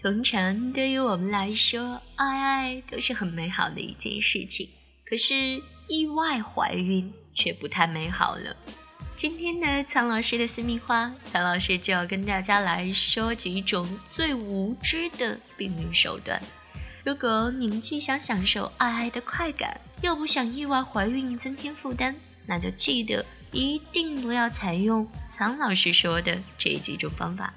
通常对于我们来说，爱爱都是很美好的一件事情。可是意外怀孕却不太美好了。今天的苍老师的私密话，苍老师就要跟大家来说几种最无知的避孕手段。如果你们既想享受爱爱的快感，又不想意外怀孕增添负担，那就记得一定不要采用苍老师说的这几种方法。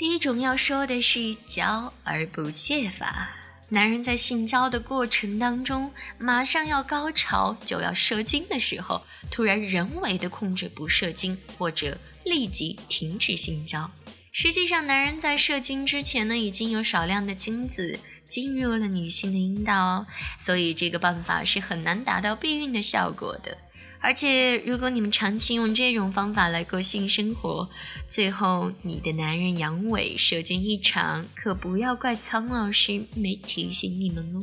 第一种要说的是交而不泄法。男人在性交的过程当中，马上要高潮就要射精的时候，突然人为的控制不射精，或者立即停止性交。实际上，男人在射精之前呢，已经有少量的精子进入了女性的阴道哦，所以这个办法是很难达到避孕的效果的。而且，如果你们长期用这种方法来过性生活，最后你的男人阳痿、射精异常，可不要怪苍老师没提醒你们哦。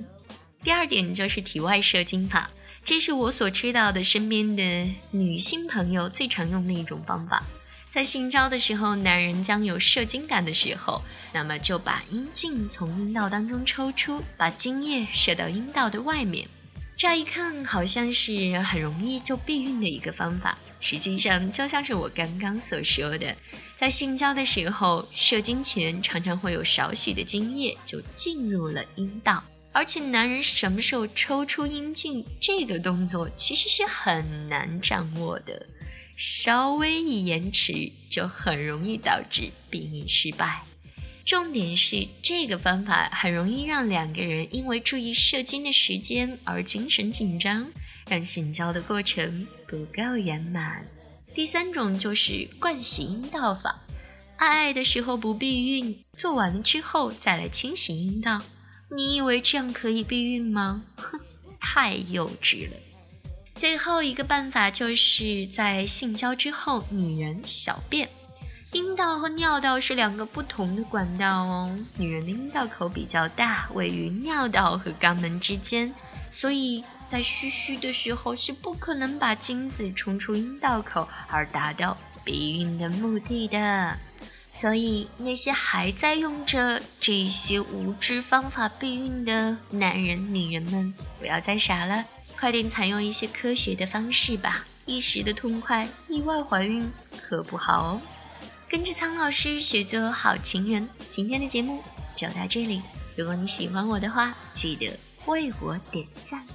第二点就是体外射精法，这是我所知道的身边的女性朋友最常用的一种方法。在性交的时候，男人将有射精感的时候，那么就把阴茎从阴道当中抽出，把精液射到阴道的外面。乍一看好像是很容易就避孕的一个方法，实际上就像是我刚刚所说的，在性交的时候射精前常常会有少许的精液就进入了阴道，而且男人什么时候抽出阴茎这个动作其实是很难掌握的，稍微一延迟就很容易导致避孕失败。重点是这个方法很容易让两个人因为注意射精的时间而精神紧张，让性交的过程不够圆满。第三种就是灌洗阴道法，爱爱的时候不避孕，做完了之后再来清洗阴道。你以为这样可以避孕吗？哼，太幼稚了。最后一个办法就是在性交之后，女人小便。阴道和尿道是两个不同的管道哦。女人的阴道口比较大，位于尿道和肛门之间，所以在嘘嘘的时候是不可能把精子冲出阴道口而达到避孕的目的的。所以那些还在用着这些无知方法避孕的男人、女人们，不要再傻了，快点采用一些科学的方式吧！一时的痛快，意外怀孕可不好哦。跟着苍老师学做好情人，今天的节目就到这里。如果你喜欢我的话，记得为我点赞。